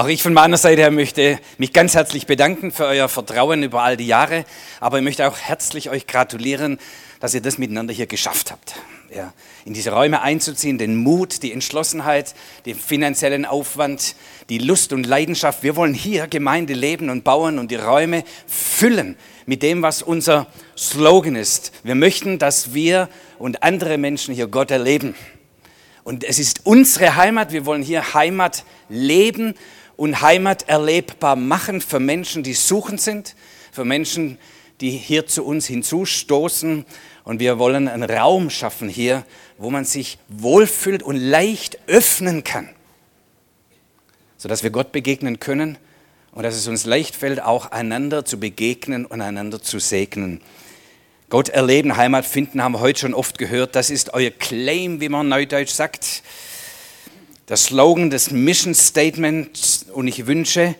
Auch ich von meiner Seite her möchte mich ganz herzlich bedanken für euer Vertrauen über all die Jahre, aber ich möchte auch herzlich euch gratulieren, dass ihr das miteinander hier geschafft habt. Ja, in diese Räume einzuziehen, den Mut, die Entschlossenheit, den finanziellen Aufwand, die Lust und Leidenschaft. Wir wollen hier Gemeinde leben und bauen und die Räume füllen mit dem, was unser Slogan ist. Wir möchten, dass wir und andere Menschen hier Gott erleben. Und es ist unsere Heimat. Wir wollen hier Heimat leben und Heimat erlebbar machen für Menschen, die suchend sind, für Menschen, die hier zu uns hinzustoßen. Und wir wollen einen Raum schaffen hier, wo man sich wohlfühlt und leicht öffnen kann, sodass wir Gott begegnen können und dass es uns leicht fällt, auch einander zu begegnen und einander zu segnen. Gott erleben, Heimat finden, haben wir heute schon oft gehört. Das ist euer Claim, wie man neudeutsch sagt der Slogan des Mission Statements und ich wünsche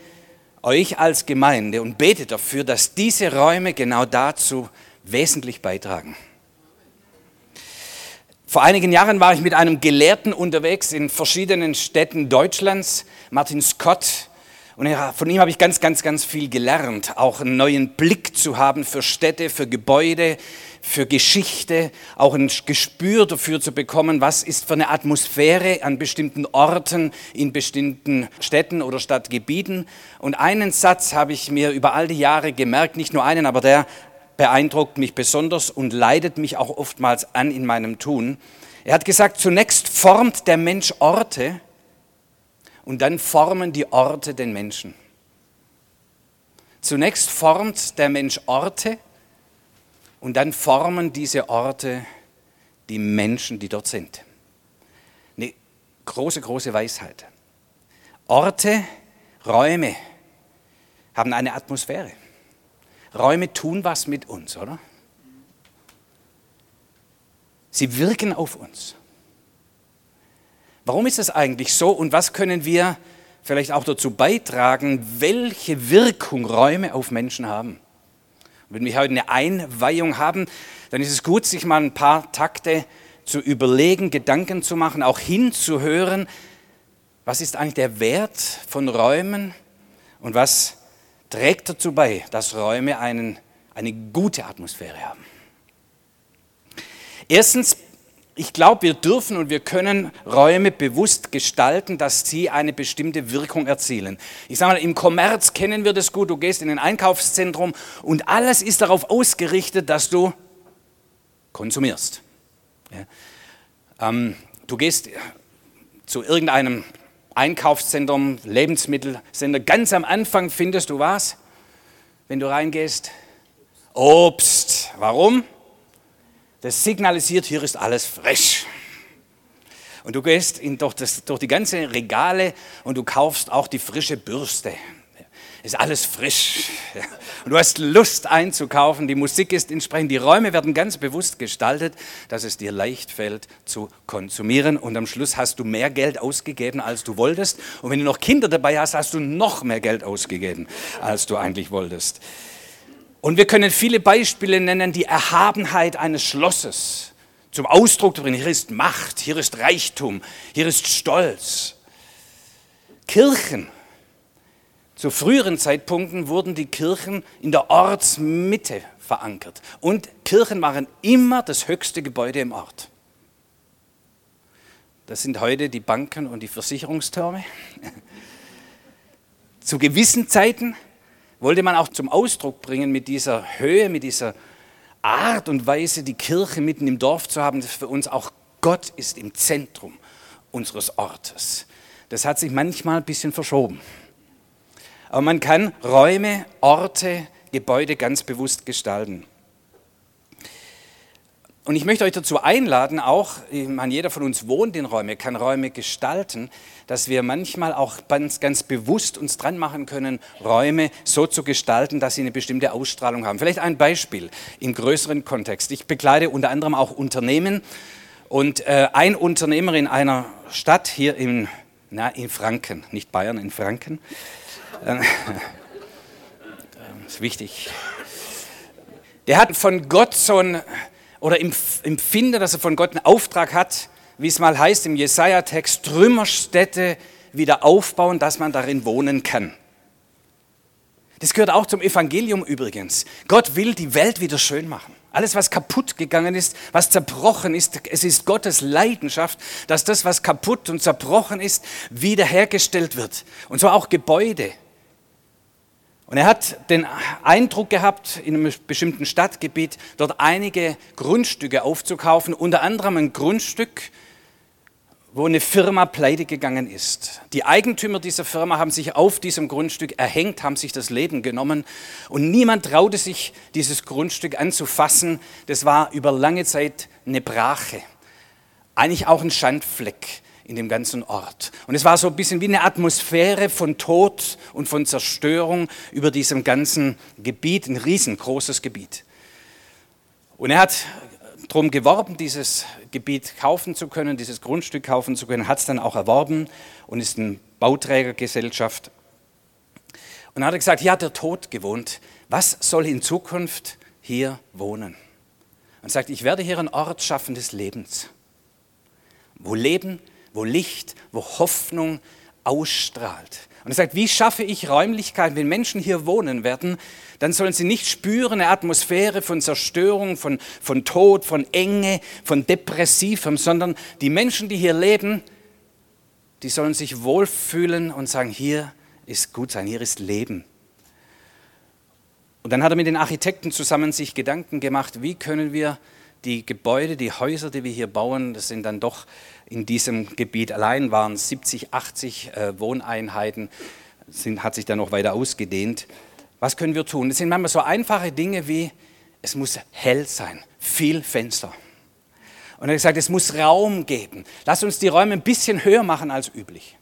euch als Gemeinde und bete dafür, dass diese Räume genau dazu wesentlich beitragen. Vor einigen Jahren war ich mit einem Gelehrten unterwegs in verschiedenen Städten Deutschlands, Martin Scott. Und von ihm habe ich ganz, ganz, ganz viel gelernt, auch einen neuen Blick zu haben für Städte, für Gebäude, für Geschichte, auch ein Gespür dafür zu bekommen, was ist für eine Atmosphäre an bestimmten Orten, in bestimmten Städten oder Stadtgebieten. Und einen Satz habe ich mir über all die Jahre gemerkt, nicht nur einen, aber der beeindruckt mich besonders und leidet mich auch oftmals an in meinem Tun. Er hat gesagt, zunächst formt der Mensch Orte und dann formen die Orte den Menschen. Zunächst formt der Mensch Orte und dann formen diese Orte die Menschen, die dort sind. Eine große, große Weisheit. Orte, Räume haben eine Atmosphäre. Räume tun was mit uns, oder? Sie wirken auf uns. Warum ist das eigentlich so und was können wir vielleicht auch dazu beitragen, welche Wirkung Räume auf Menschen haben? Wenn wir heute eine Einweihung haben, dann ist es gut, sich mal ein paar Takte zu überlegen, Gedanken zu machen, auch hinzuhören, was ist eigentlich der Wert von Räumen und was trägt dazu bei, dass Räume einen, eine gute Atmosphäre haben. Erstens ich glaube, wir dürfen und wir können Räume bewusst gestalten, dass sie eine bestimmte Wirkung erzielen. Ich sage mal, im Kommerz kennen wir das gut. Du gehst in ein Einkaufszentrum und alles ist darauf ausgerichtet, dass du konsumierst. Ja. Ähm, du gehst zu irgendeinem Einkaufszentrum, Lebensmittelsender. Ganz am Anfang findest du was, wenn du reingehst? Obst. Warum? Das signalisiert, hier ist alles frisch. Und du gehst in, durch, das, durch die ganzen Regale und du kaufst auch die frische Bürste. Ist alles frisch. Und du hast Lust einzukaufen, die Musik ist entsprechend, die Räume werden ganz bewusst gestaltet, dass es dir leicht fällt zu konsumieren. Und am Schluss hast du mehr Geld ausgegeben, als du wolltest. Und wenn du noch Kinder dabei hast, hast du noch mehr Geld ausgegeben, als du eigentlich wolltest. Und wir können viele Beispiele nennen, die Erhabenheit eines Schlosses zum Ausdruck bringen. Hier ist Macht, hier ist Reichtum, hier ist Stolz. Kirchen. Zu früheren Zeitpunkten wurden die Kirchen in der Ortsmitte verankert. Und Kirchen waren immer das höchste Gebäude im Ort. Das sind heute die Banken und die Versicherungstürme. Zu gewissen Zeiten wollte man auch zum Ausdruck bringen mit dieser Höhe, mit dieser Art und Weise, die Kirche mitten im Dorf zu haben, dass für uns auch Gott ist im Zentrum unseres Ortes. Das hat sich manchmal ein bisschen verschoben. Aber man kann Räume, Orte, Gebäude ganz bewusst gestalten. Und ich möchte euch dazu einladen, auch, ich jeder von uns wohnt in Räumen, kann Räume gestalten, dass wir manchmal auch ganz, ganz bewusst uns dran machen können, Räume so zu gestalten, dass sie eine bestimmte Ausstrahlung haben. Vielleicht ein Beispiel im größeren Kontext. Ich begleite unter anderem auch Unternehmen und äh, ein Unternehmer in einer Stadt hier in, na, in Franken, nicht Bayern, in Franken, äh, ist wichtig, der hat von Gott so ein oder empfinde, dass er von Gott einen Auftrag hat, wie es mal heißt im Jesaja-Text, Trümmerstätte wieder aufbauen, dass man darin wohnen kann. Das gehört auch zum Evangelium übrigens. Gott will die Welt wieder schön machen. Alles, was kaputt gegangen ist, was zerbrochen ist, es ist Gottes Leidenschaft, dass das, was kaputt und zerbrochen ist, wiederhergestellt wird. Und zwar auch Gebäude. Und er hat den Eindruck gehabt, in einem bestimmten Stadtgebiet dort einige Grundstücke aufzukaufen, unter anderem ein Grundstück, wo eine Firma pleite gegangen ist. Die Eigentümer dieser Firma haben sich auf diesem Grundstück erhängt, haben sich das Leben genommen und niemand traute sich, dieses Grundstück anzufassen. Das war über lange Zeit eine Brache, eigentlich auch ein Schandfleck in dem ganzen Ort. Und es war so ein bisschen wie eine Atmosphäre von Tod und von Zerstörung über diesem ganzen Gebiet, ein riesengroßes Gebiet. Und er hat darum geworben, dieses Gebiet kaufen zu können, dieses Grundstück kaufen zu können, hat es dann auch erworben und ist eine Bauträgergesellschaft. Und dann hat er gesagt, hier hat der Tod gewohnt. Was soll in Zukunft hier wohnen? Und sagt, ich werde hier einen Ort schaffen des Lebens, wo Leben wo Licht, wo Hoffnung ausstrahlt. Und er sagt, wie schaffe ich Räumlichkeiten, wenn Menschen hier wohnen werden, dann sollen sie nicht spüren eine Atmosphäre von Zerstörung, von, von Tod, von Enge, von Depressivem, sondern die Menschen, die hier leben, die sollen sich wohlfühlen und sagen, hier ist gut sein, hier ist Leben. Und dann hat er mit den Architekten zusammen sich Gedanken gemacht, wie können wir die Gebäude, die Häuser, die wir hier bauen, das sind dann doch in diesem Gebiet allein waren 70, 80 äh, Wohneinheiten, sind, hat sich dann noch weiter ausgedehnt. Was können wir tun? Das sind manchmal so einfache Dinge wie, es muss hell sein, viel Fenster. Und er hat gesagt, es muss Raum geben. Lass uns die Räume ein bisschen höher machen als üblich.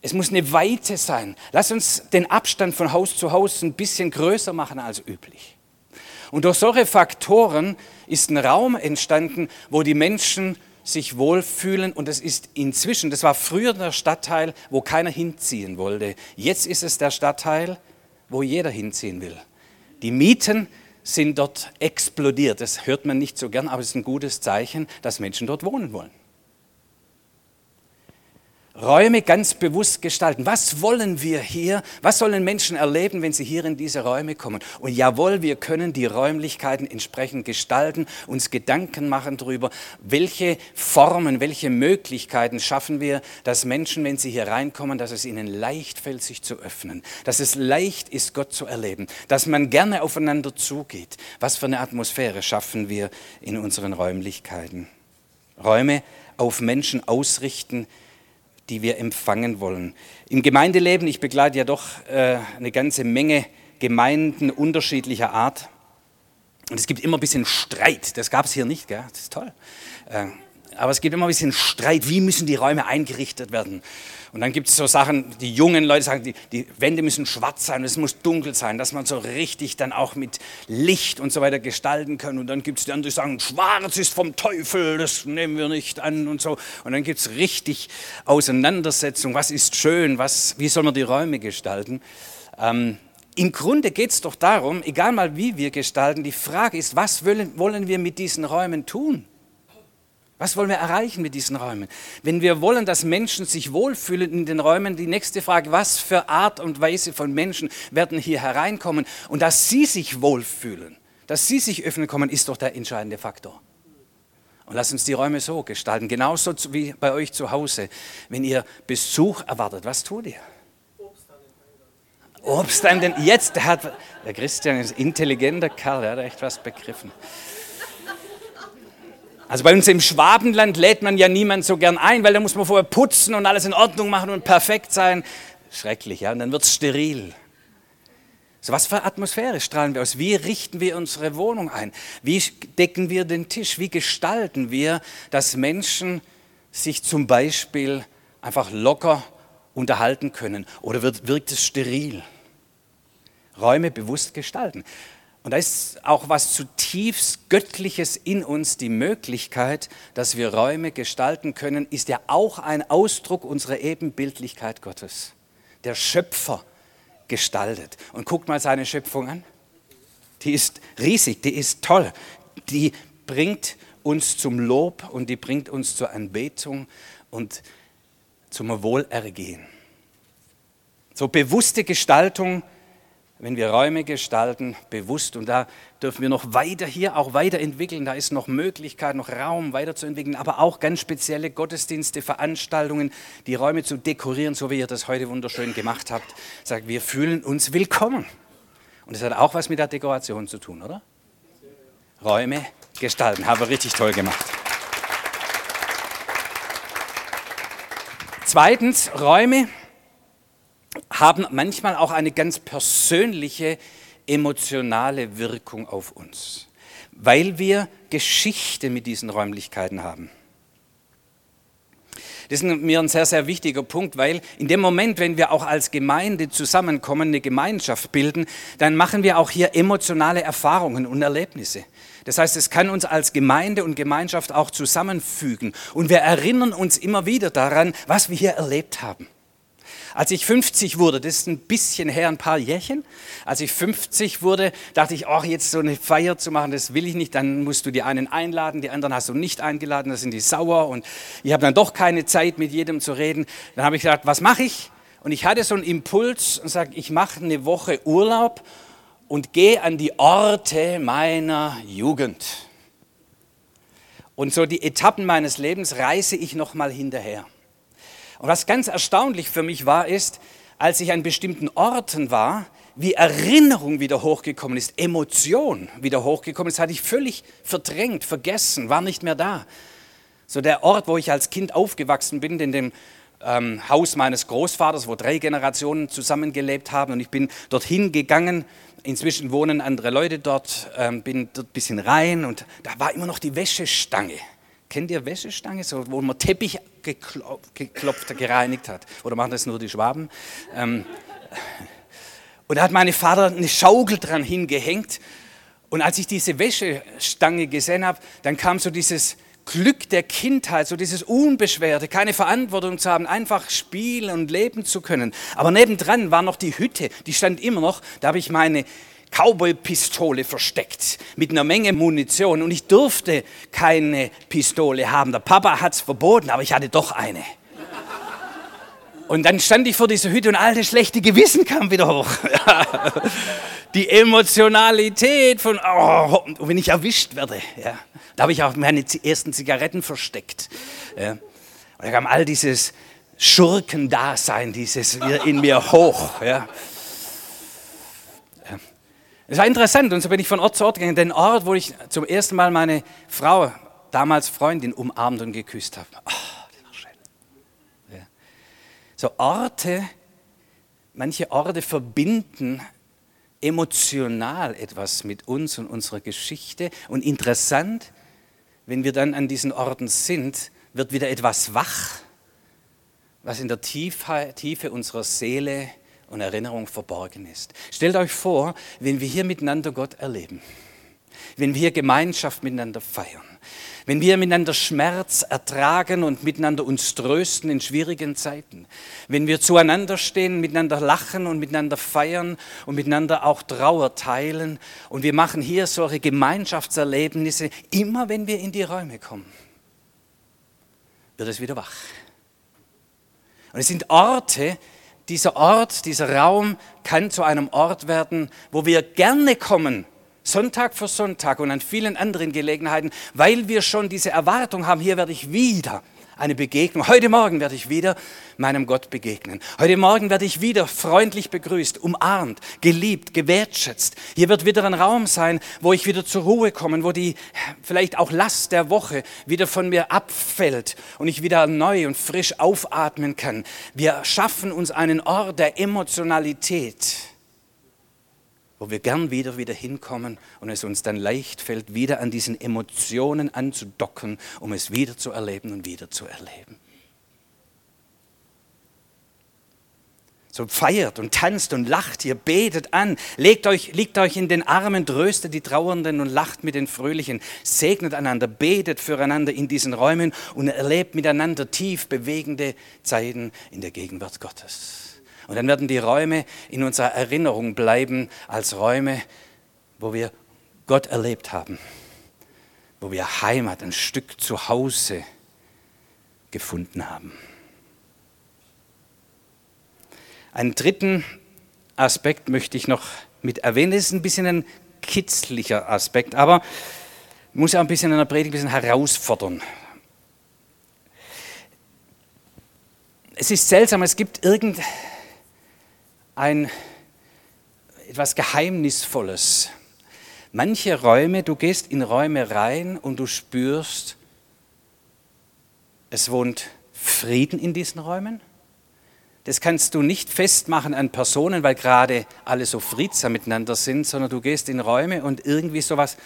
Es muss eine Weite sein. Lass uns den Abstand von Haus zu Haus ein bisschen größer machen als üblich. Und durch solche Faktoren ist ein Raum entstanden, wo die Menschen sich wohlfühlen und es ist inzwischen, das war früher der Stadtteil, wo keiner hinziehen wollte. Jetzt ist es der Stadtteil, wo jeder hinziehen will. Die Mieten sind dort explodiert. Das hört man nicht so gern, aber es ist ein gutes Zeichen, dass Menschen dort wohnen wollen. Räume ganz bewusst gestalten. Was wollen wir hier? Was sollen Menschen erleben, wenn sie hier in diese Räume kommen? Und jawohl, wir können die Räumlichkeiten entsprechend gestalten, uns Gedanken machen darüber, welche Formen, welche Möglichkeiten schaffen wir, dass Menschen, wenn sie hier reinkommen, dass es ihnen leicht fällt, sich zu öffnen, dass es leicht ist, Gott zu erleben, dass man gerne aufeinander zugeht. Was für eine Atmosphäre schaffen wir in unseren Räumlichkeiten? Räume auf Menschen ausrichten, die wir empfangen wollen. Im Gemeindeleben, ich begleite ja doch äh, eine ganze Menge Gemeinden unterschiedlicher Art. Und es gibt immer ein bisschen Streit. Das gab es hier nicht, gell? das ist toll. Äh, aber es gibt immer ein bisschen Streit, wie müssen die Räume eingerichtet werden. Und dann gibt es so Sachen, die jungen Leute sagen, die, die Wände müssen schwarz sein, es muss dunkel sein, dass man so richtig dann auch mit Licht und so weiter gestalten kann. Und dann gibt es die anderen, die sagen, schwarz ist vom Teufel, das nehmen wir nicht an und so. Und dann gibt es richtig Auseinandersetzung, was ist schön, was, wie soll man die Räume gestalten. Ähm, im Grunde geht es doch darum, egal mal wie wir gestalten, die Frage ist, was wollen, wollen wir mit diesen Räumen tun? Was wollen wir erreichen mit diesen Räumen? Wenn wir wollen, dass Menschen sich wohlfühlen in den Räumen, die nächste Frage, was für Art und Weise von Menschen werden hier hereinkommen und dass sie sich wohlfühlen, dass sie sich öffnen kommen, ist doch der entscheidende Faktor. Und lass uns die Räume so gestalten, genauso wie bei euch zu Hause. Wenn ihr Besuch erwartet, was tut ihr? Obst an den, jetzt, der, hat, der Christian ist ein intelligenter Kerl, der hat echt was begriffen. Also bei uns im Schwabenland lädt man ja niemand so gern ein, weil da muss man vorher putzen und alles in Ordnung machen und perfekt sein. Schrecklich, ja, und dann wird es steril. So was für Atmosphäre strahlen wir aus? Wie richten wir unsere Wohnung ein? Wie decken wir den Tisch? Wie gestalten wir, dass Menschen sich zum Beispiel einfach locker unterhalten können? Oder wird, wirkt es steril? Räume bewusst gestalten. Und da ist auch was zutiefst Göttliches in uns, die Möglichkeit, dass wir Räume gestalten können, ist ja auch ein Ausdruck unserer Ebenbildlichkeit Gottes. Der Schöpfer gestaltet. Und guckt mal seine Schöpfung an. Die ist riesig, die ist toll. Die bringt uns zum Lob und die bringt uns zur Anbetung. Und zum Wohlergehen. So bewusste Gestaltung, wenn wir Räume gestalten, bewusst, und da dürfen wir noch weiter hier auch weiterentwickeln, da ist noch Möglichkeit, noch Raum weiterzuentwickeln, aber auch ganz spezielle Gottesdienste, Veranstaltungen, die Räume zu dekorieren, so wie ihr das heute wunderschön gemacht habt. Sagt, wir fühlen uns willkommen. Und das hat auch was mit der Dekoration zu tun, oder? Räume gestalten, haben wir richtig toll gemacht. Zweitens, Räume haben manchmal auch eine ganz persönliche, emotionale Wirkung auf uns, weil wir Geschichte mit diesen Räumlichkeiten haben. Das ist mir ein sehr, sehr wichtiger Punkt, weil in dem Moment, wenn wir auch als Gemeinde zusammenkommen, eine Gemeinschaft bilden, dann machen wir auch hier emotionale Erfahrungen und Erlebnisse. Das heißt, es kann uns als Gemeinde und Gemeinschaft auch zusammenfügen. Und wir erinnern uns immer wieder daran, was wir hier erlebt haben. Als ich 50 wurde, das ist ein bisschen her, ein paar Jährchen, als ich 50 wurde, dachte ich, ach, jetzt so eine Feier zu machen, das will ich nicht. Dann musst du die einen einladen, die anderen hast du nicht eingeladen, da sind die sauer und ich habe dann doch keine Zeit, mit jedem zu reden. Dann habe ich gesagt, was mache ich? Und ich hatte so einen Impuls und sage, ich mache eine Woche Urlaub und gehe an die Orte meiner Jugend. Und so die Etappen meines Lebens reise ich nochmal hinterher. Und was ganz erstaunlich für mich war, ist, als ich an bestimmten Orten war, wie Erinnerung wieder hochgekommen ist, Emotion wieder hochgekommen ist, hatte ich völlig verdrängt, vergessen, war nicht mehr da. So der Ort, wo ich als Kind aufgewachsen bin, in dem ähm, Haus meines Großvaters, wo drei Generationen zusammengelebt haben und ich bin dorthin gegangen. Inzwischen wohnen andere Leute dort, ähm, bin dort ein bisschen rein und da war immer noch die Wäschestange. Kennt ihr Wäschestange, so, wo man Teppich geklopft, geklopft, gereinigt hat? Oder machen das nur die Schwaben? Ähm, und da hat mein Vater eine Schaukel dran hingehängt. Und als ich diese Wäschestange gesehen habe, dann kam so dieses Glück der Kindheit, so dieses Unbeschwerte, keine Verantwortung zu haben, einfach spielen und leben zu können. Aber nebendran war noch die Hütte, die stand immer noch. Da habe ich meine Cowboy-Pistole versteckt mit einer Menge Munition und ich durfte keine Pistole haben. Der Papa hat es verboten, aber ich hatte doch eine. Und dann stand ich vor dieser Hütte und all das schlechte Gewissen kam wieder hoch. Die Emotionalität von, oh, wenn ich erwischt werde. Ja. Da habe ich auch meine ersten Zigaretten versteckt. Ja. Und da kam all dieses Schurkendasein, dieses in mir hoch. Ja. Es war interessant und so bin ich von Ort zu Ort gegangen. Den Ort, wo ich zum ersten Mal meine Frau, damals Freundin, umarmt und geküsst habe. Oh, das war schön. Ja. So Orte, manche Orte verbinden emotional etwas mit uns und unserer Geschichte. Und interessant, wenn wir dann an diesen Orten sind, wird wieder etwas wach, was in der Tiefe, Tiefe unserer Seele und Erinnerung verborgen ist. Stellt euch vor, wenn wir hier miteinander Gott erleben, wenn wir hier Gemeinschaft miteinander feiern, wenn wir miteinander Schmerz ertragen und miteinander uns trösten in schwierigen Zeiten, wenn wir zueinander stehen, miteinander lachen und miteinander feiern und miteinander auch Trauer teilen und wir machen hier solche Gemeinschaftserlebnisse, immer wenn wir in die Räume kommen, wird es wieder wach. Und es sind Orte, dieser Ort, dieser Raum kann zu einem Ort werden, wo wir gerne kommen, Sonntag für Sonntag und an vielen anderen Gelegenheiten, weil wir schon diese Erwartung haben, hier werde ich wieder eine Begegnung. Heute Morgen werde ich wieder meinem Gott begegnen. Heute Morgen werde ich wieder freundlich begrüßt, umarmt, geliebt, gewertschätzt. Hier wird wieder ein Raum sein, wo ich wieder zur Ruhe komme, wo die vielleicht auch Last der Woche wieder von mir abfällt und ich wieder neu und frisch aufatmen kann. Wir schaffen uns einen Ort der Emotionalität wo wir gern wieder wieder hinkommen und es uns dann leicht fällt, wieder an diesen Emotionen anzudocken, um es wieder zu erleben und wieder zu erleben. So feiert und tanzt und lacht, ihr betet an, legt euch, liegt euch in den Armen, tröstet die Trauernden und lacht mit den Fröhlichen, segnet einander, betet füreinander in diesen Räumen und erlebt miteinander tief bewegende Zeiten in der Gegenwart Gottes. Und dann werden die Räume in unserer Erinnerung bleiben als Räume, wo wir Gott erlebt haben, wo wir Heimat, ein Stück Zuhause gefunden haben. Einen dritten Aspekt möchte ich noch mit erwähnen. Das ist ein bisschen ein kitzlicher Aspekt, aber muss ja ein bisschen in der Predigt ein bisschen herausfordern. Es ist seltsam, es gibt irgendein etwas Geheimnisvolles. Manche Räume, du gehst in Räume rein und du spürst, es wohnt Frieden in diesen Räumen. Das kannst du nicht festmachen an Personen, weil gerade alle so friedsam miteinander sind, sondern du gehst in Räume und irgendwie sowas,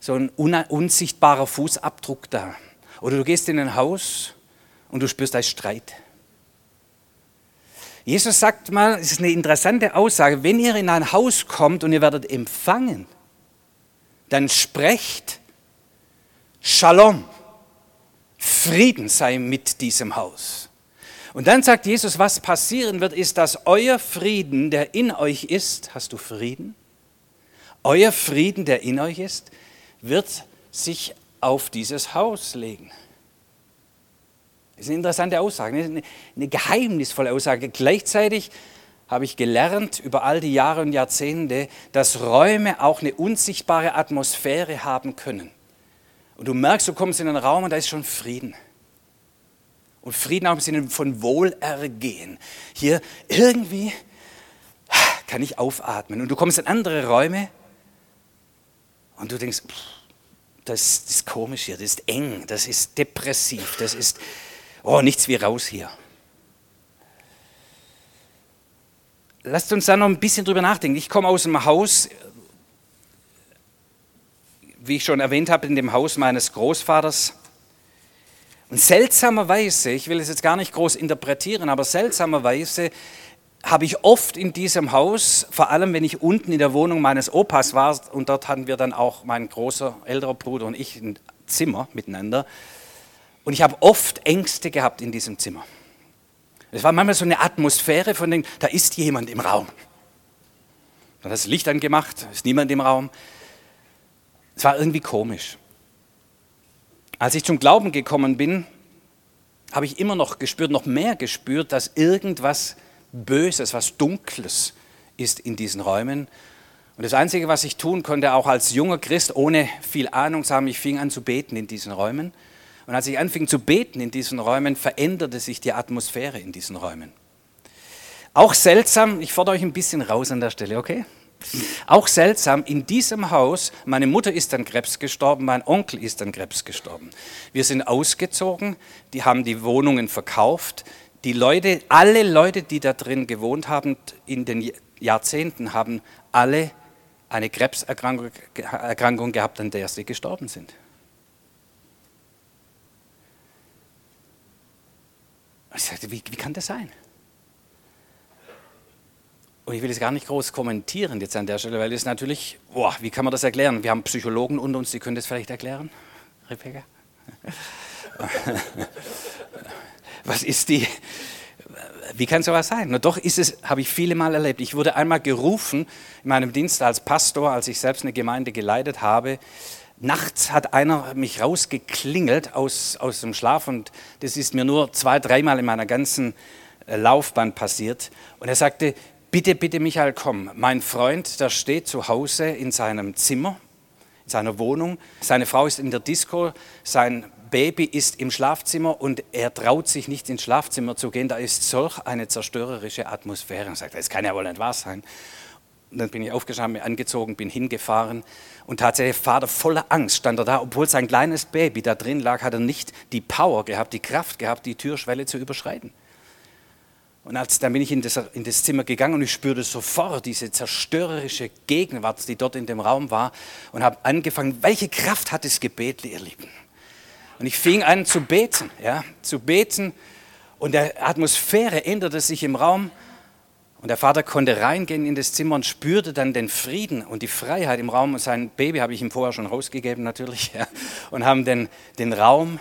so ein unsichtbarer Fußabdruck da. Oder du gehst in ein Haus und du spürst, da Streit. Jesus sagt mal, es ist eine interessante Aussage, wenn ihr in ein Haus kommt und ihr werdet empfangen, dann sprecht Shalom, Frieden sei mit diesem Haus. Und dann sagt Jesus, was passieren wird, ist, dass euer Frieden, der in euch ist, hast du Frieden? Euer Frieden, der in euch ist, wird sich auf dieses Haus legen. Das ist eine interessante Aussage, eine, eine geheimnisvolle Aussage. Gleichzeitig habe ich gelernt über all die Jahre und Jahrzehnte, dass Räume auch eine unsichtbare Atmosphäre haben können. Und du merkst, du kommst in einen Raum und da ist schon Frieden. Und Frieden auch im Sinne von Wohlergehen. Hier irgendwie kann ich aufatmen. Und du kommst in andere Räume und du denkst, das, ist komisch hier, das ist eng, das ist depressiv, das ist, oh, nichts wie raus hier. Lasst uns da noch ein bisschen drüber nachdenken. Ich komme aus einem Haus, wie ich schon erwähnt habe, in dem Haus meines Großvaters. Und seltsamerweise, ich will es jetzt gar nicht groß interpretieren, aber seltsamerweise habe ich oft in diesem Haus, vor allem wenn ich unten in der Wohnung meines Opas war, und dort hatten wir dann auch mein großer älterer Bruder und ich ein Zimmer miteinander, und ich habe oft Ängste gehabt in diesem Zimmer. Es war manchmal so eine Atmosphäre von dem, da ist jemand im Raum. Dann hat das Licht angemacht, ist niemand im Raum. Es war irgendwie komisch. Als ich zum Glauben gekommen bin, habe ich immer noch gespürt, noch mehr gespürt, dass irgendwas Böses, was Dunkles ist in diesen Räumen. Und das Einzige, was ich tun konnte, auch als junger Christ, ohne viel Ahnung zu haben, ich fing an zu beten in diesen Räumen. Und als ich anfing zu beten in diesen Räumen, veränderte sich die Atmosphäre in diesen Räumen. Auch seltsam, ich fordere euch ein bisschen raus an der Stelle, okay? Auch seltsam, in diesem Haus, meine Mutter ist an Krebs gestorben, mein Onkel ist an Krebs gestorben. Wir sind ausgezogen, die haben die Wohnungen verkauft. Die Leute, alle Leute, die da drin gewohnt haben in den Jahrzehnten, haben alle eine Krebserkrankung gehabt, an der sie gestorben sind. Ich sagte, wie, wie kann das sein? Und ich will es gar nicht groß kommentieren jetzt an der Stelle, weil es natürlich, boah, wie kann man das erklären? Wir haben Psychologen unter uns, die können das vielleicht erklären, Rebecca? Was ist die, wie kann sowas sein? Na doch ist es, habe ich viele Mal erlebt. Ich wurde einmal gerufen in meinem Dienst als Pastor, als ich selbst eine Gemeinde geleitet habe, Nachts hat einer mich rausgeklingelt aus, aus dem Schlaf und das ist mir nur zwei, dreimal in meiner ganzen äh, Laufbahn passiert. Und er sagte, bitte, bitte Michael, komm, mein Freund, der steht zu Hause in seinem Zimmer, in seiner Wohnung. Seine Frau ist in der Disco, sein Baby ist im Schlafzimmer und er traut sich nicht ins Schlafzimmer zu gehen. Da ist solch eine zerstörerische Atmosphäre. Er sagt, das kann ja wohl nicht wahr sein. Dann bin ich aufgestanden, angezogen, bin hingefahren und tatsächlich Vater voller Angst stand er da, obwohl sein kleines Baby da drin lag, hat er nicht die Power gehabt, die Kraft gehabt, die Türschwelle zu überschreiten. Und als, dann bin ich in das, in das Zimmer gegangen und ich spürte sofort diese zerstörerische Gegenwart, die dort in dem Raum war und habe angefangen, welche Kraft hat das Gebet, ihr Lieben? Und ich fing an zu beten, ja, zu beten und die Atmosphäre änderte sich im Raum und der Vater konnte reingehen in das Zimmer und spürte dann den Frieden und die Freiheit im Raum. Und sein Baby habe ich ihm vorher schon rausgegeben natürlich. Ja, und haben den, den Raum,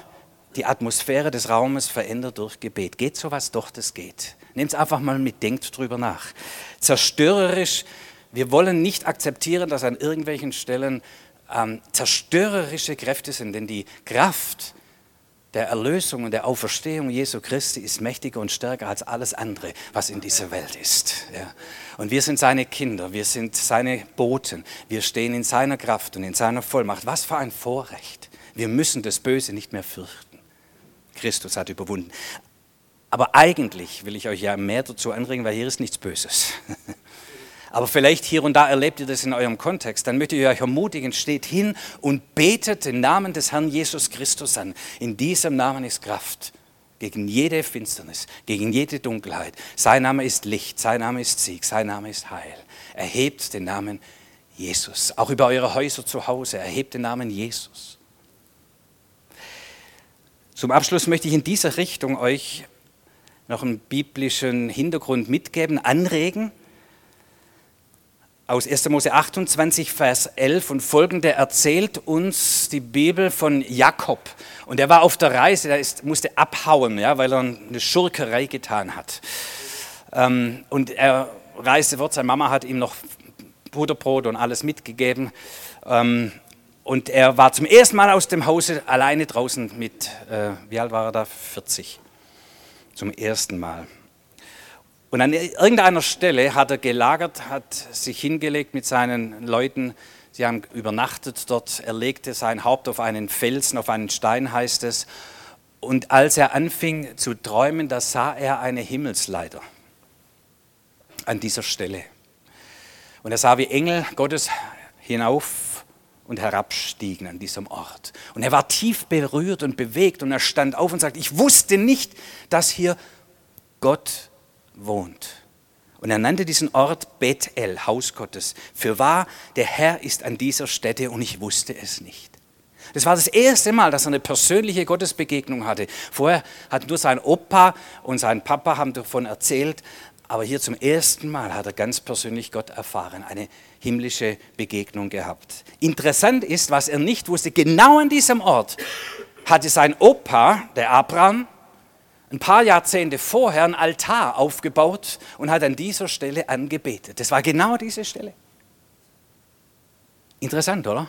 die Atmosphäre des Raumes verändert durch Gebet. Geht sowas? Doch, das geht. Nehmt es einfach mal mit, denkt drüber nach. Zerstörerisch, wir wollen nicht akzeptieren, dass an irgendwelchen Stellen ähm, zerstörerische Kräfte sind, denn die Kraft der Erlösung und der Auferstehung Jesu Christi ist mächtiger und stärker als alles andere, was in dieser Welt ist. Ja. Und wir sind seine Kinder, wir sind seine Boten, wir stehen in seiner Kraft und in seiner Vollmacht. Was für ein Vorrecht. Wir müssen das Böse nicht mehr fürchten. Christus hat überwunden. Aber eigentlich will ich euch ja mehr dazu anregen, weil hier ist nichts Böses. Aber vielleicht hier und da erlebt ihr das in eurem Kontext. Dann möchte ich euch ermutigen, steht hin und betet den Namen des Herrn Jesus Christus an. In diesem Namen ist Kraft gegen jede Finsternis, gegen jede Dunkelheit. Sein Name ist Licht, sein Name ist Sieg, sein Name ist Heil. Erhebt den Namen Jesus. Auch über eure Häuser zu Hause, erhebt den Namen Jesus. Zum Abschluss möchte ich in dieser Richtung euch noch einen biblischen Hintergrund mitgeben, anregen. Aus 1. Mose 28, Vers 11 und folgende erzählt uns die Bibel von Jakob. Und er war auf der Reise, er ist, musste abhauen, ja, weil er eine Schurkerei getan hat. Ähm, und er reiste fort, seine Mama hat ihm noch Butterbrot und alles mitgegeben. Ähm, und er war zum ersten Mal aus dem Hause alleine draußen mit, äh, wie alt war er da? 40. Zum ersten Mal. Und an irgendeiner Stelle hat er gelagert, hat sich hingelegt mit seinen Leuten. Sie haben übernachtet dort. Er legte sein Haupt auf einen Felsen, auf einen Stein heißt es. Und als er anfing zu träumen, da sah er eine Himmelsleiter an dieser Stelle. Und er sah, wie Engel Gottes hinauf und herabstiegen an diesem Ort. Und er war tief berührt und bewegt und er stand auf und sagte, ich wusste nicht, dass hier Gott wohnt. Und er nannte diesen Ort Bethel, Haus Gottes. Für wahr, der Herr ist an dieser Stätte und ich wusste es nicht. Das war das erste Mal, dass er eine persönliche Gottesbegegnung hatte. Vorher hat nur sein Opa und sein Papa haben davon erzählt, aber hier zum ersten Mal hat er ganz persönlich Gott erfahren, eine himmlische Begegnung gehabt. Interessant ist, was er nicht wusste, genau an diesem Ort hatte sein Opa, der Abraham, ein paar Jahrzehnte vorher ein Altar aufgebaut und hat an dieser Stelle angebetet. Das war genau diese Stelle. Interessant, oder?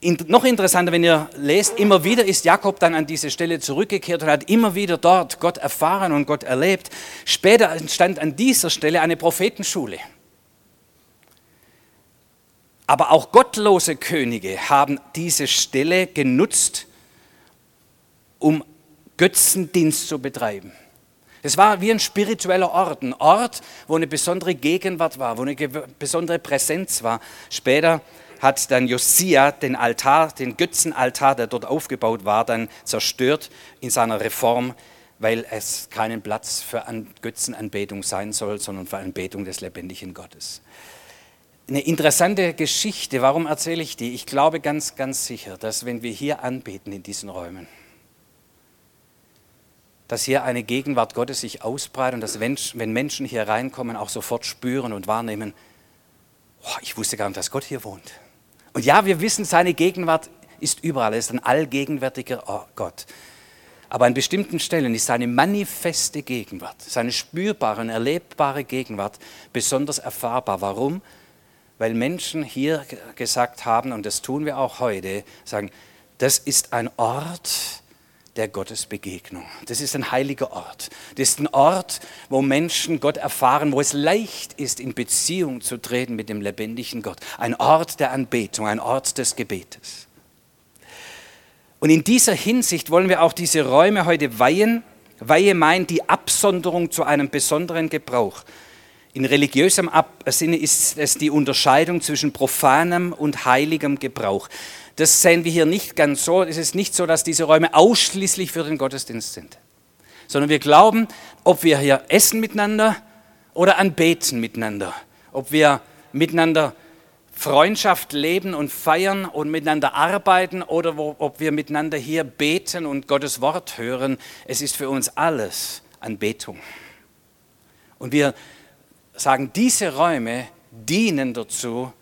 In, noch interessanter, wenn ihr lest, immer wieder ist Jakob dann an diese Stelle zurückgekehrt und hat immer wieder dort Gott erfahren und Gott erlebt. Später entstand an dieser Stelle eine Prophetenschule. Aber auch gottlose Könige haben diese Stelle genutzt, um Götzendienst zu betreiben. Es war wie ein spiritueller Ort, ein Ort, wo eine besondere Gegenwart war, wo eine besondere Präsenz war. Später hat dann Josia den Altar, den Götzenaltar, der dort aufgebaut war, dann zerstört in seiner Reform, weil es keinen Platz für Götzenanbetung sein soll, sondern für Anbetung des lebendigen Gottes. Eine interessante Geschichte, warum erzähle ich die? Ich glaube ganz, ganz sicher, dass wenn wir hier anbeten in diesen Räumen, dass hier eine Gegenwart Gottes sich ausbreitet und dass wenn Menschen hier reinkommen, auch sofort spüren und wahrnehmen, oh, ich wusste gar nicht, dass Gott hier wohnt. Und ja, wir wissen, seine Gegenwart ist überall, er ist ein allgegenwärtiger Gott. Aber an bestimmten Stellen ist seine manifeste Gegenwart, seine spürbare und erlebbare Gegenwart besonders erfahrbar. Warum? Weil Menschen hier gesagt haben, und das tun wir auch heute, sagen, das ist ein Ort, der Gottesbegegnung. Das ist ein heiliger Ort. Das ist ein Ort, wo Menschen Gott erfahren, wo es leicht ist, in Beziehung zu treten mit dem lebendigen Gott. Ein Ort der Anbetung, ein Ort des Gebetes. Und in dieser Hinsicht wollen wir auch diese Räume heute weihen. Weihe meint die Absonderung zu einem besonderen Gebrauch. In religiösem Sinne ist es die Unterscheidung zwischen profanem und heiligem Gebrauch. Das sehen wir hier nicht ganz so. Es ist nicht so, dass diese Räume ausschließlich für den Gottesdienst sind, sondern wir glauben, ob wir hier essen miteinander oder anbeten miteinander, ob wir miteinander Freundschaft leben und feiern und miteinander arbeiten oder wo, ob wir miteinander hier beten und Gottes Wort hören. Es ist für uns alles Anbetung. Und wir sagen, diese Räume dienen dazu,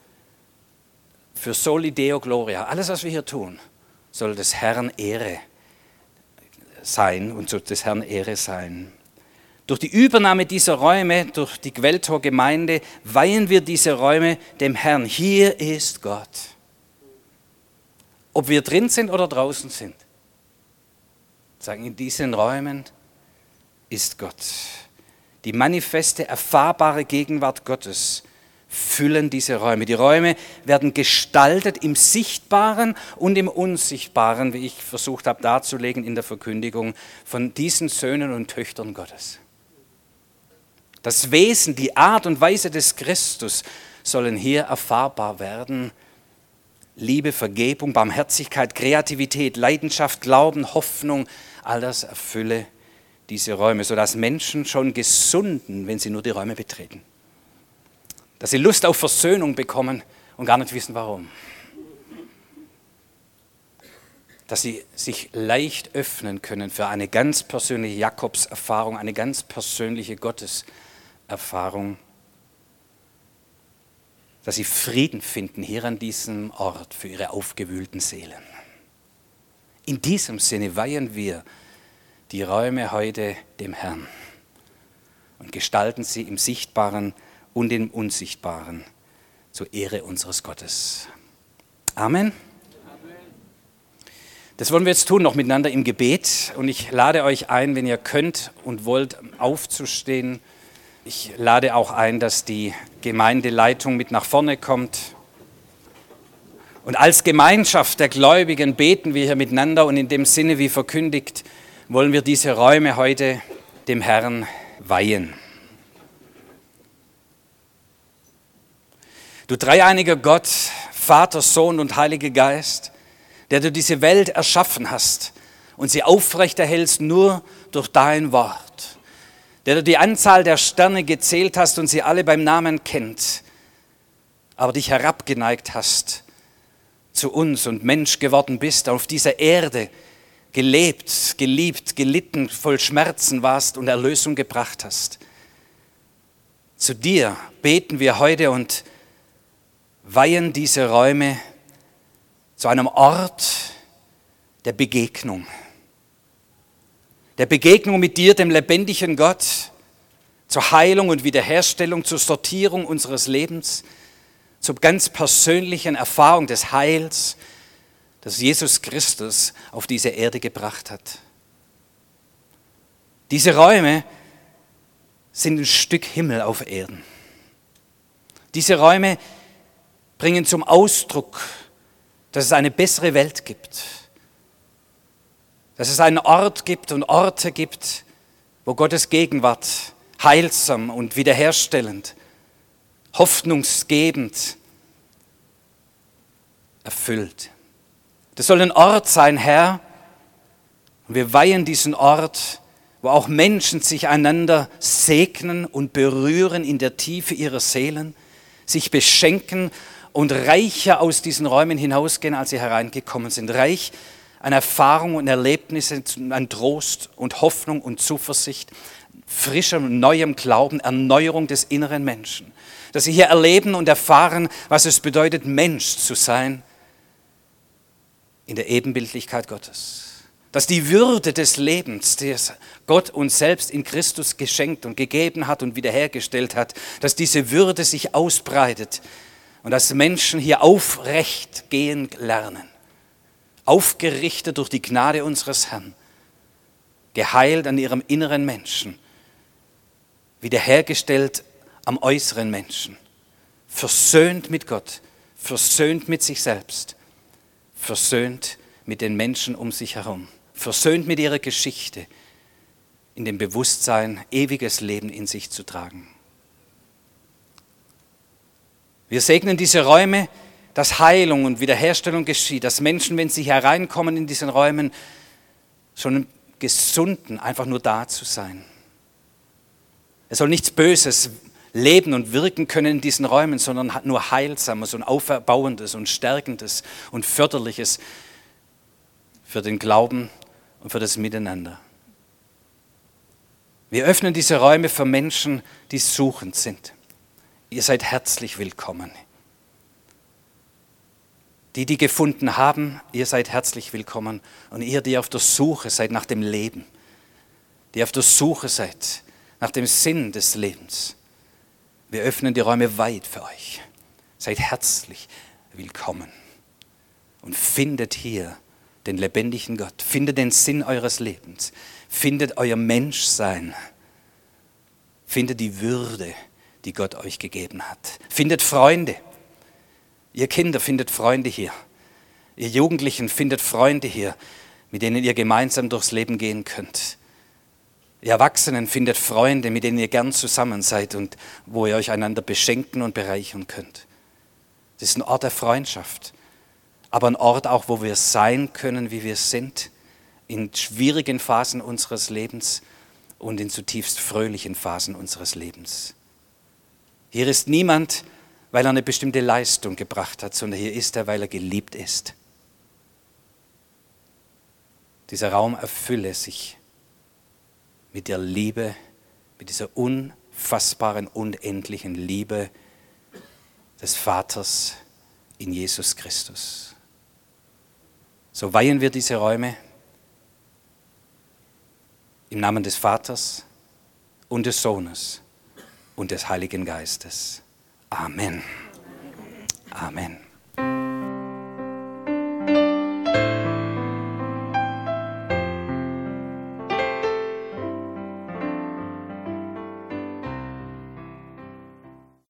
für Soli Deo Gloria, alles, was wir hier tun, soll des Herrn Ehre sein und soll des Herrn Ehre sein. Durch die Übernahme dieser Räume, durch die Quelltor Gemeinde, weihen wir diese Räume dem Herrn. Hier ist Gott. Ob wir drin sind oder draußen sind. Sagen, in diesen Räumen ist Gott. Die manifeste, erfahrbare Gegenwart Gottes füllen diese Räume. Die Räume werden gestaltet im Sichtbaren und im Unsichtbaren, wie ich versucht habe darzulegen in der Verkündigung von diesen Söhnen und Töchtern Gottes. Das Wesen, die Art und Weise des Christus sollen hier erfahrbar werden. Liebe, Vergebung, Barmherzigkeit, Kreativität, Leidenschaft, Glauben, Hoffnung, all das erfülle diese Räume, sodass Menschen schon gesunden, wenn sie nur die Räume betreten. Dass sie Lust auf Versöhnung bekommen und gar nicht wissen warum. Dass sie sich leicht öffnen können für eine ganz persönliche Jakobserfahrung, eine ganz persönliche Gotteserfahrung. Dass sie Frieden finden hier an diesem Ort für ihre aufgewühlten Seelen. In diesem Sinne weihen wir die Räume heute dem Herrn und gestalten sie im Sichtbaren und im Unsichtbaren zur Ehre unseres Gottes. Amen. Das wollen wir jetzt tun, noch miteinander im Gebet. Und ich lade euch ein, wenn ihr könnt und wollt, aufzustehen. Ich lade auch ein, dass die Gemeindeleitung mit nach vorne kommt. Und als Gemeinschaft der Gläubigen beten wir hier miteinander und in dem Sinne, wie verkündigt, wollen wir diese Räume heute dem Herrn weihen. Du dreieiniger Gott, Vater, Sohn und Heiliger Geist, der du diese Welt erschaffen hast und sie aufrechterhältst nur durch dein Wort, der du die Anzahl der Sterne gezählt hast und sie alle beim Namen kennt, aber dich herabgeneigt hast zu uns und Mensch geworden bist auf dieser Erde, gelebt, geliebt, gelitten, voll Schmerzen warst und Erlösung gebracht hast. Zu dir beten wir heute und weihen diese Räume zu einem Ort der Begegnung. Der Begegnung mit dir, dem lebendigen Gott, zur Heilung und Wiederherstellung, zur Sortierung unseres Lebens, zur ganz persönlichen Erfahrung des Heils, das Jesus Christus auf diese Erde gebracht hat. Diese Räume sind ein Stück Himmel auf Erden. Diese Räume bringen zum Ausdruck, dass es eine bessere Welt gibt, dass es einen Ort gibt und Orte gibt, wo Gottes Gegenwart heilsam und wiederherstellend, hoffnungsgebend erfüllt. Das soll ein Ort sein, Herr. Und wir weihen diesen Ort, wo auch Menschen sich einander segnen und berühren in der Tiefe ihrer Seelen, sich beschenken und reicher aus diesen Räumen hinausgehen, als sie hereingekommen sind. Reich an Erfahrung und Erlebnissen, an Trost und Hoffnung und Zuversicht, frischem neuem Glauben, Erneuerung des inneren Menschen. Dass sie hier erleben und erfahren, was es bedeutet, Mensch zu sein in der Ebenbildlichkeit Gottes. Dass die Würde des Lebens, die Gott uns selbst in Christus geschenkt und gegeben hat und wiederhergestellt hat, dass diese Würde sich ausbreitet und dass Menschen hier aufrecht gehen lernen. Aufgerichtet durch die Gnade unseres Herrn, geheilt an ihrem inneren Menschen, wiederhergestellt am äußeren Menschen, versöhnt mit Gott, versöhnt mit sich selbst. Versöhnt mit den Menschen um sich herum, versöhnt mit ihrer Geschichte, in dem Bewusstsein, ewiges Leben in sich zu tragen. Wir segnen diese Räume, dass Heilung und Wiederherstellung geschieht, dass Menschen, wenn sie hereinkommen in diesen Räumen, schon gesunden, einfach nur da zu sein. Es soll nichts Böses leben und wirken können in diesen Räumen, sondern nur Heilsames und Aufbauendes und Stärkendes und Förderliches für den Glauben und für das Miteinander. Wir öffnen diese Räume für Menschen, die suchend sind. Ihr seid herzlich willkommen. Die, die gefunden haben, ihr seid herzlich willkommen. Und ihr, die auf der Suche seid nach dem Leben, die auf der Suche seid nach dem Sinn des Lebens, wir öffnen die Räume weit für euch. Seid herzlich willkommen und findet hier den lebendigen Gott. Findet den Sinn eures Lebens. Findet euer Menschsein. Findet die Würde, die Gott euch gegeben hat. Findet Freunde. Ihr Kinder findet Freunde hier. Ihr Jugendlichen findet Freunde hier, mit denen ihr gemeinsam durchs Leben gehen könnt. Ihr Erwachsenen findet Freunde, mit denen ihr gern zusammen seid und wo ihr euch einander beschenken und bereichern könnt. Das ist ein Ort der Freundschaft, aber ein Ort auch, wo wir sein können, wie wir sind, in schwierigen Phasen unseres Lebens und in zutiefst fröhlichen Phasen unseres Lebens. Hier ist niemand, weil er eine bestimmte Leistung gebracht hat, sondern hier ist er, weil er geliebt ist. Dieser Raum erfülle sich mit der Liebe, mit dieser unfassbaren, unendlichen Liebe des Vaters in Jesus Christus. So weihen wir diese Räume im Namen des Vaters und des Sohnes und des Heiligen Geistes. Amen. Amen.